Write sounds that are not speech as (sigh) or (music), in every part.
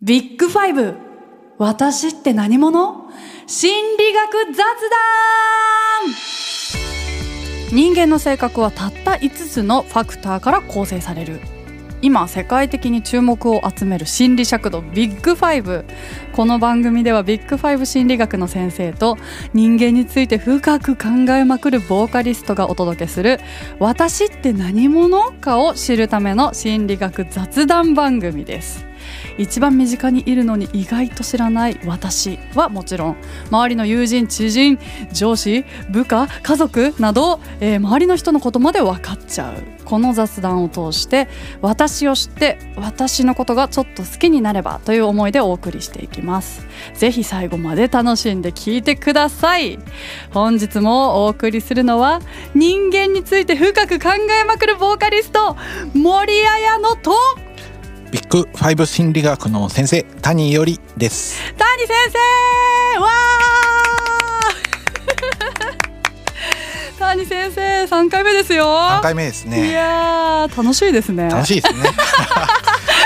ビッグファイブ。私って何者？心理学雑談。人間の性格はたった5つのファクターから構成される。今世界的に注目を集める心理尺度ビッグファイブ。この番組ではビッグファイブ心理学の先生と人間について深く考えまくるボーカリストがお届けする「私って何者?」かを知るための心理学雑談番組です。一番身近にいるのに意外と知らない私はもちろん。周りの友人知人上司部下家族など、えー、周りの人のことまで分かっちゃう。この雑談を通して私を知って私のことがちょっと好きになればという思いでお送りしていきます。ぜひ最後まで楽しんで聞いてください。本日もお送りするのは人間について深く考えまくるボーカリスト森彩乃とビッグファイブ心理学の先生谷よりです。谷先生わー。(laughs) 谷先生三回目ですよ。三回目ですね。いや楽しいですね。楽しいですね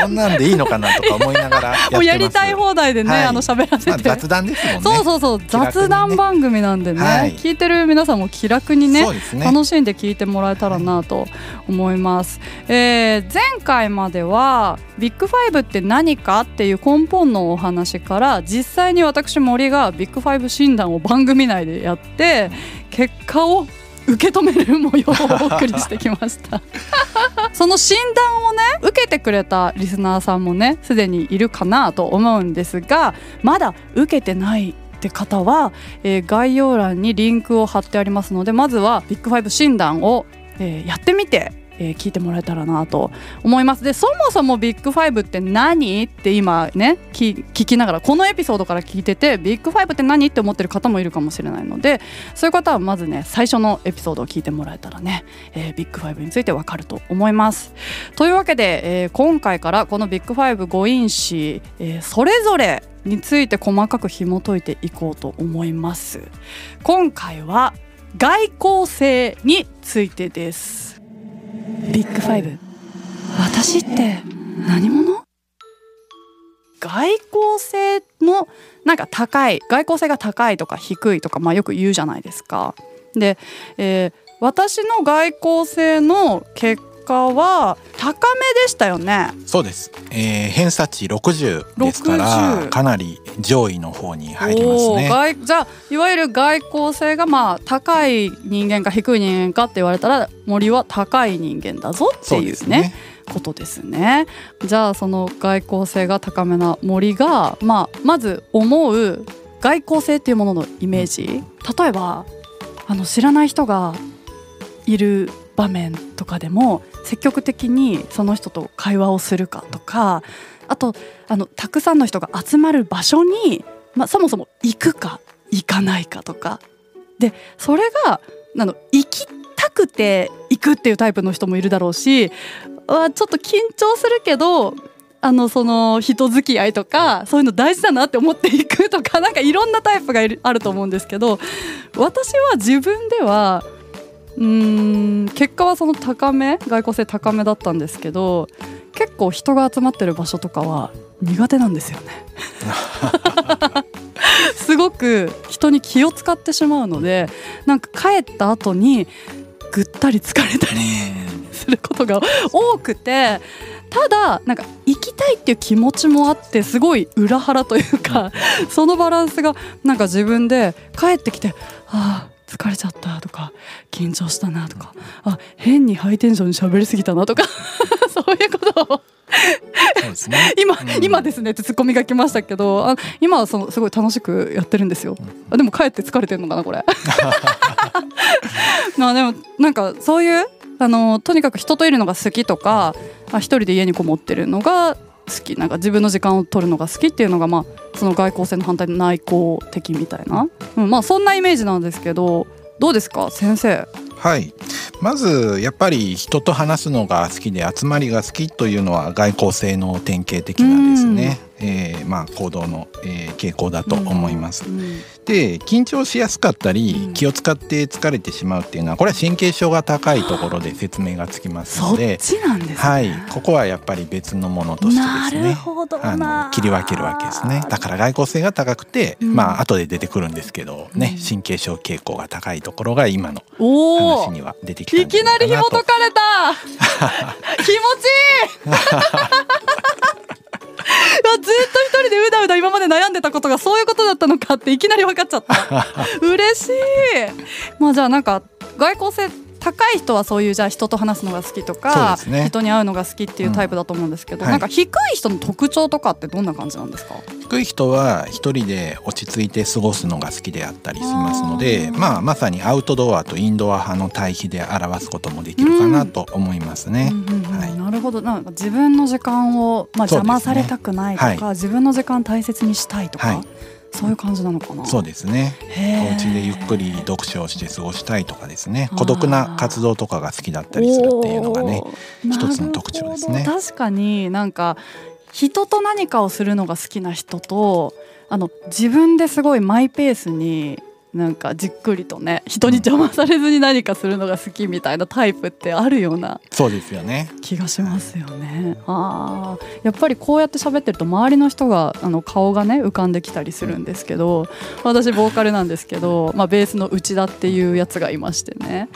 こんなんでいいのかなとか思いながら (laughs) もうやりたい放題でね、はい、あの喋らせて、まあ、雑談ですもんね。そうそうそう、雑談番組なんでね、はい、聞いてる皆さんも気楽にね、ね、楽しんで聞いてもらえたらなと思います、えー、前回まではビッグファイブって何かっていう根本のお話から実際に私森がビッグファイブ診断を番組内でやって結果を受け止める模様をお送りしてきました。(laughs) その診断をね受けてくれたリスナーさんもねすでにいるかなと思うんですがまだ受けてないって方は、えー、概要欄にリンクを貼ってありますのでまずはビッグファイブ診断を、えー、やってみてえー、聞いてもらえたらなと思います。でそもそもビッグファイブって何って今ね聞きながらこのエピソードから聞いててビッグファイブって何って思ってる方もいるかもしれないのでそういう方はまずね最初のエピソードを聞いてもらえたらね、えー、ビッグファイブについてわかると思います。というわけで、えー、今回からこのビッグファイブ5因子、え、それぞれについて細かく紐解いていこうと思います。今回は外交性についてです。ビッグファイブ私って何者？外交性のなんか高い外交性が高いとか低いとか、まあ、よく言うじゃないですか。で、えー、私の外交性の結果は高めでしたよね。そうです、えー、偏差値60ですからかなり上位の方に入りますね。じゃあいわゆる外交性がまあ高い人間か低い人間かって言われたら森は高い人間だぞっていうねことですね。じゃあその外交性が高めな森が、まあ、まず思う外交性っていうもののイメージ。例えばあの知らない人がいる場面とかでも積極的にその人と会話をするかとかあとあのたくさんの人が集まる場所に、まあ、そもそも行くか行かないかとか。でそれがあの行きたくて行くっていうタイプの人もいるだろうしちょっと緊張するけどあのその人付き合いとかそういうの大事だなって思っていくとかなんかいろんなタイプがあると思うんですけど私は自分ではうん結果はその高め外交性高めだったんですけど結構人が集まってる場所とかは苦手なんですよね。(laughs) すごく人に気を使ってしまうのでなんか帰った後にぐったり疲れたりすることが多くてただなんか行きたいっていう気持ちもあってすごい裏腹というかそのバランスがなんか自分で帰ってきてああ疲れちゃったとか緊張したなとかあ変にハイテンションに喋りすぎたなとか (laughs) そういうことを。そうですね、今、うん、今ですねってツッコミが来ましたけどあ今はそのすごい楽しくやってるんですよ。あでも帰って疲れてるのかなこれ。(laughs) まあでもなんかそういうあのとにかく人といるのが好きとかあ一人で家にこもってるのが好き。なんか自分の時間を取るのが好きっていうのがまあその外交性の反対の内向的みたいな、うん、まあそんなイメージなんですけどどうですか？先生。はい。まずやっぱり人と話すのが好きで集まりが好きというのは外交性の典型的なですね、えー、ままあ、行動の、えー、傾向だと思います。うんうん、で緊張しやすかったり、気を使って疲れてしまうっていうのはこれは神経症が高いところで説明がつきますのでね、はい、ここはやっぱり別のものとしてですね。あの切り分けるわけですね。だから外交性が高くて、うん、まあ後で出てくるんですけどね、神経症傾向が高いところが今の話には出てきたいきなり紐解かれた (laughs) 気持ちいい (laughs) (laughs) (laughs) ずっと一人でうだうだ今まで悩んでたことがそういうことだったのかっていきなり分かっちゃった。嬉しい。まあじゃあなんか外交性高い人はそういうじゃあ人と話すのが好きとか、ね、人に会うのが好きっていうタイプだと思うんですけど、うんなんか低い人の特徴とかってどんな感じなんですか？低い人は一人で落ち着いて過ごすのが好きであったりしますのでまあ、まさにアウトドアとインドア派の対比で表すこともできるかなと思いますね。なるほど。なんか自分の時間を、まあ、邪魔されたくないとか、ねはい、自分の時間大切にしたいとか。はいそういう感じなのかな。そうですね。お家でゆっくり読書をして過ごしたいとかですね。孤独な活動とかが好きだったりするっていうのがね、一つの特徴ですね。確かになんか人と何かをするのが好きな人と、あの自分ですごいマイペースになんかじっくりとね人に邪魔されずに何かするのが好きみたいなタイプってあるようなそうですよね気がしますよね。あやっぱりこうやって喋ってると周りの人があの顔がね浮かんできたりするんですけど私ボーカルなんですけど、まあ、ベースの内田っていうやつがいましてね、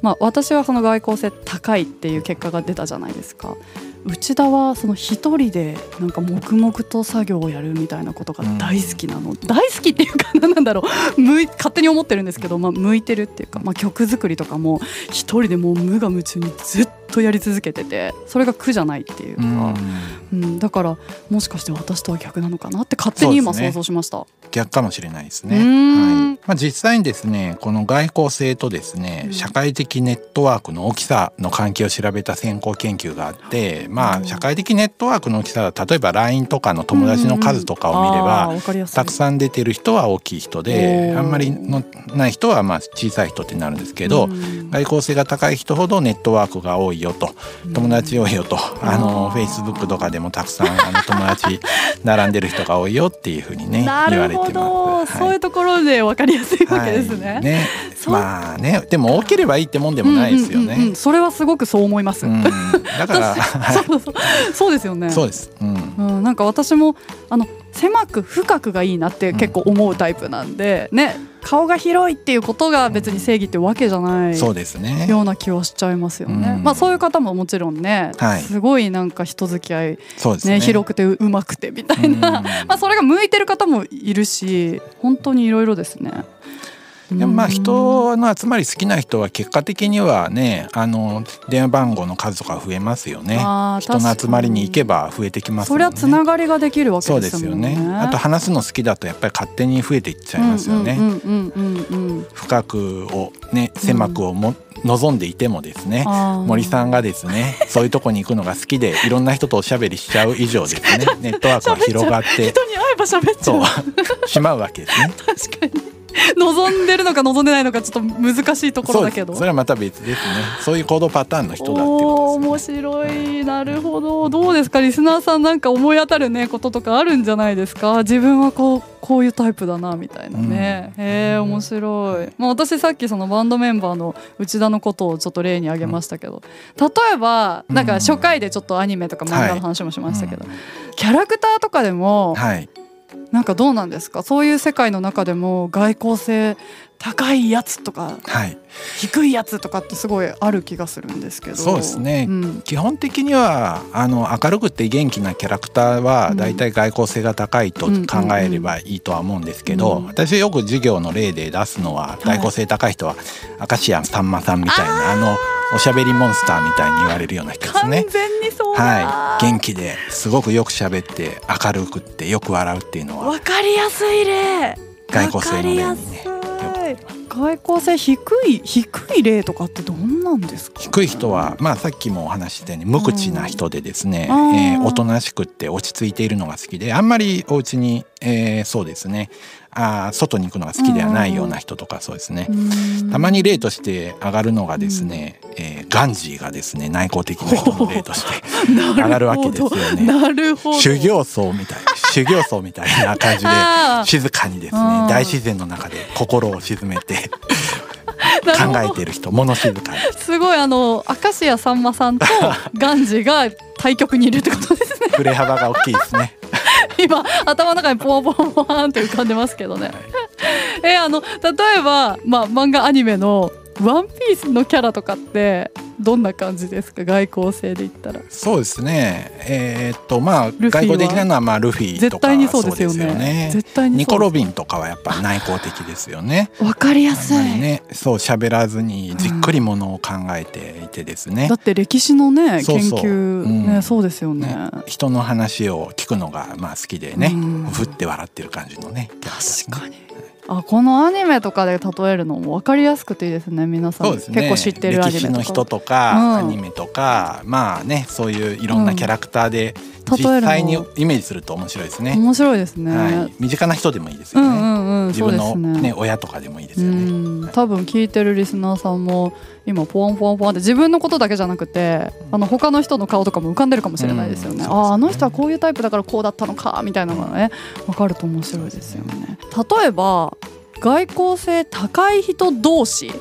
まあ、私はその外交性高いっていう結果が出たじゃないですか。内田はその一人でなんか黙々と作業をやるみたいなことが大好きなの、うん、大好きっていうか何なんだろう。向い勝手に思ってるんですけど、まあ、向いてるっていうか、まあ、曲作りとかも一人でもう無我夢中にずっとやり続けててそれが苦じゃないっていうか、うん、うん、だからもしかして私とは逆なのかなって勝手に今想像しました、ね、逆かもしれないですね、はい。まあ、実際にですねこの外交性とですね、社会的ネットワークの大きさの関係を調べた先行研究があってまあ社会的ネットワークの大きさは例えば LINE とかの友達の数とかを見れば、たくさん出てる人は大きい人であんまりのない人はまあ小さい人ってなるんですけど、外交性が高い人ほどネットワークが多いよと。友達多いよと。あのフェイスブックとかでもたくさんあの友達並んでる人が多いよっていうふうにね (laughs) 言われてます、はい、そういうところで分かりやすいわけですね。はい、ね。(laughs) まあねでも多ければいいってもんでもないですよね。うんうんうんそれはすごくそう思います。うん、だから、(laughs) そうそう。そうですよね。そうです。うん、うん、なんか私もあの狭く深くがいいなって結構思うタイプなんで、ね顔が広いっていうことが別に正義ってわけじゃない、そうですね。ような気はしちゃいますよね。まあそういう方ももちろんね、はい、すごいなんか人付き合い、ね、ね、広くてうまくてみたいな、(laughs) まあそれが向いてる方もいるし本当にいろいろですね。でもまあ人の集まり好きな人は結果的にはねあの電話番号の数とか増えますよね。人の集まりに行けば増えてきますね。そりゃつながりができるわけですよね。あと話すの好きだとやっぱり勝手に増えていっちゃいますよね。深くをね狭くをも、うん望んでいてもですね。森さんがですねそういうとこに行くのが好きでいろんな人とおしゃべりしちゃう以上ですね。(laughs) ネットワークが広がって。人に会えば喋っちゃう。しまうわけですね。(laughs) 確かに (laughs) 望んでるのか望んでないのかちょっと難しいところだけど。それはまた別ですね。そういう行動パターンの人だってことです、ね、面白い。なるほど。どうですか？リスナーさんなんか思い当たるねこととかあるんじゃないですか？自分はこうこういうタイプだなみたいなね、うん、へえ面白い、まあ、私さっきそのバンドメンバーの内田のことをちょっと例に挙げましたけど、例えばなんか初回でちょっとアニメとか漫画の話もしましたけど、はい。うん、キャラクターとかでも、はいなんかどうなんですか？そういう世界の中でも外交性高いやつとか、はい、低いやつとかってすごいある気がするんですけど。そうですね、うん、基本的にはあの明るくて元気なキャラクターは大体外交性が高いと考えればいいとは思うんですけど、うん、私よく授業の例で出すのは外交性高い人は明石家さんまさんみたいなあのおしゃべりモンスターみたいに言われるような人ですね。完全にそうはい、元気ですごくよく喋って明るくってよく笑うっていうのはわかりやすい例。外交性の例にねよく外交性低い低い例とかってどんなんですか？低い人は、まあ、さっきもお話ししたように無口な人でですね、うん、えー、おとなしくって落ち着いているのが好きであんまりお家に、えー、そうですねあ外に行くのが好きではないような人とかそうですね、たまに例として上がるのがですね、うん、えー、ガンジーがですね内向的な人の例として (laughs) 上がるわけですよね。なるほど。修行僧みたい (laughs) 修行僧みたいな感じで静かにですね大自然の中で心を沈めて (laughs) 考えてる人物静かに。すごいあの明石家さんまさんとガンジが対局にいるってことですね。振れ幅が大きいですね今頭の中にポワポワポワンって浮かんでますけどね、はい、えあの例えば、まあ、漫画アニメの「ワンピースのキャラとかってどんな感じですか？外交性で言ったら。そうですね。えー、っとまあ外交的なのはまあルフィとかそうですよね。絶対にニコ・ロビンとかはやっぱ内向的ですよね。わかりやすい。ねそう喋らずにじっくりものを考えていてですね、うん、だって歴史のね研究ね、うん、そうですよね、ね、人の話を聞くのがまあ好きでね、うん、ふって笑ってる感じのね。確かにあこのアニメとかで例えるのも分かりやすくていいですね皆さん、ね、結構知ってるアニメとか。の人とか、うん、アニメとかまあねそういういろんなキャラクターで、実際にイメージすると面白いですね。面白いですね、はい、身近な人でもいいですよね、うんうんうん、自分のね、ね。親とかでもいいですよね、多分聞いてるリスナーさんも今ポワンポワンポワンって自分のことだけじゃなくてあの他の人の顔とかも浮かんでるかもしれないですよね、うん、あああの人はこういうタイプだからこうだったのかみたいなのがね分かると面白いですよね。例えば外交性高い人同士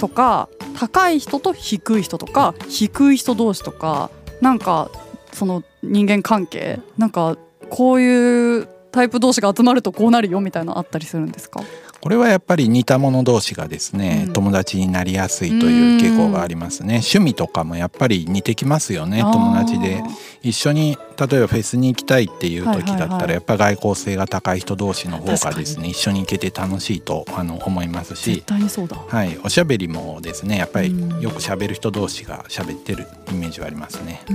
とか、高い人と低い人とか低い人同士とかなんかその人間関係なんかこういうタイプ同士が集まるとこうなるよみたいなあったりするんですか？これはやっぱり似た者同士がですね、うん、友達になりやすいという傾向がありますね。趣味とかもやっぱり似てきますよね友達で。一緒に例えばフェスに行きたいっていう時だったらやっぱ外交性が高い人同士の方がですね一緒に行けて楽しいとあの思いますし。はい、おしゃべりもですねやっぱりよくしゃべる人同士がしゃべってるイメージはありますね、は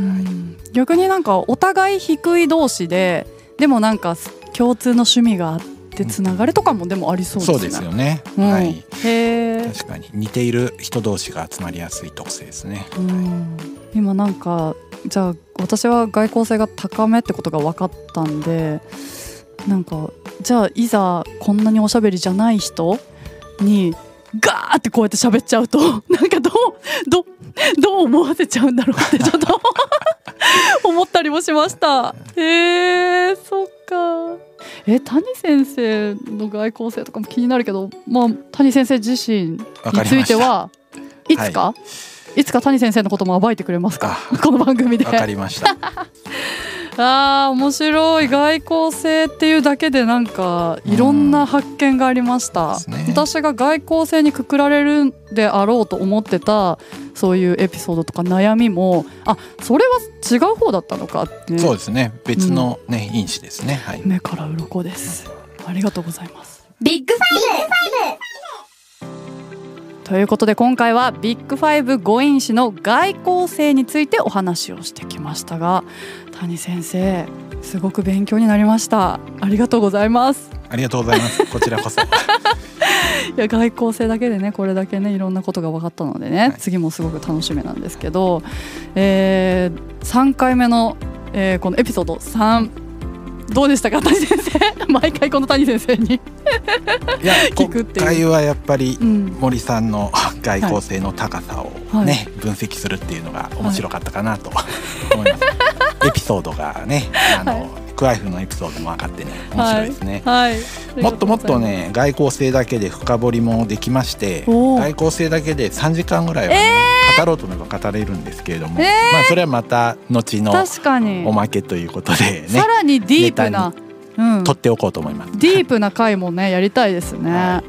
い、逆になんかお互い低い同士ででもなんか共通の趣味があってってつながるとかもでもありそうですね。そうですよね。うん、はい。へ確かに似ている人同士が集まりやすい特性ですね。はい、今なんかじゃあ私は外交性が高めってことが分かったんでなんかじゃあいざこんなにおしゃべりじゃない人にガーってこうやって喋っちゃうと (laughs) なんかどうどどう思わせちゃうんだろうってちょっと (laughs) 思ったりもしました。へえそっか。え谷先生の外交性とかも気になるけど、まあ、谷先生自身についてはいつか、はい、いつか谷先生のことも暴いてくれますか？この番組で。わかりました。(laughs) あー面白い。外交性っていうだけでなんかいろんな発見がありました、ね、私が外交性にくくられるであろうと思ってたそういうエピソードとか悩みもあそれは違う方だったのかって。そうですね。別のね、うん、因子ですね、はい、目から鱗です、うん、ありがとうございます。ビッグファイブ。ということで今回はビッグファイブ5因子の外向性についてお話をしてきましたが谷先生すごく勉強になりました。ありがとうございますありがとうございます。(laughs) こちらこそ。いや外交性だけでねこれだけねいろんなことが分かったのでね、はい、次もすごく楽しみなんですけど、えー、3回目の、えー、このエピソード3どうでしたか谷先生？(laughs) 毎回この谷先生に。いや (laughs) 聞くっていう。今回はやっぱり森さんの外交性の高さをね、はい、分析するっていうのが面白かったかなと思います、エピソードがねあの、はい、クワイフのエピソードも分かってね面白いですね、はい、もっともっとね外交性だけで深掘りもできまして外交性だけで3時間ぐらいはね、えー、語ろうと思えば語れるんですけれども、えー、まあそれはまた後のおまけということでねさらにディープな、うん、取っておこうと思います。ディープな回もねやりたいですね、は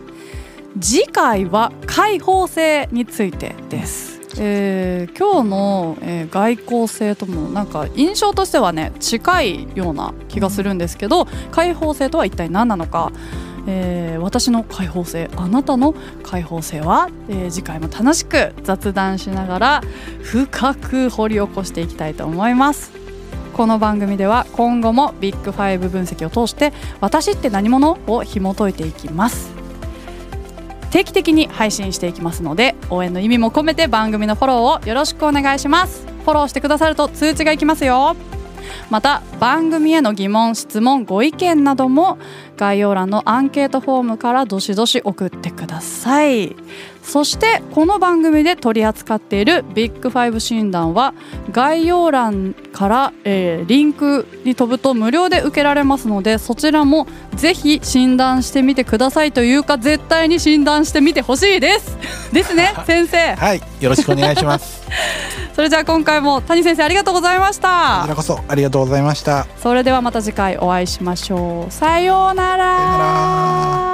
い、次回は開放性についてですえー、今日の、えー、外交性ともなんか印象としてはね近いような気がするんですけど開放性とは一体何なのか、えー、私の開放性あなたの開放性は、えー、次回も楽しく雑談しながら深く掘り起こしていきたいと思います。この番組では今後もビッグファイブ分析を通して私って何者？を紐解いていきます。定期的に配信していきますので応援の意味も込めて番組のフォローをよろしくお願いします。フォローしてくださると通知がいきますよ。また番組への疑問質問ご意見なども概要欄のアンケートフォームからどしどし送ってください。そしてこの番組で取り扱っているビッグファイブ診断は概要欄から、えー、リンクに飛ぶと無料で受けられますのでそちらもぜひ診断してみてくださいというか絶対に診断してみてほしいです。ですね先生。はい。よろしくお願いします。(laughs) それじゃあ今回も谷先生ありがとうございました。こちらこそありがとうございました。それではまた次回お会いしましょう。さようなら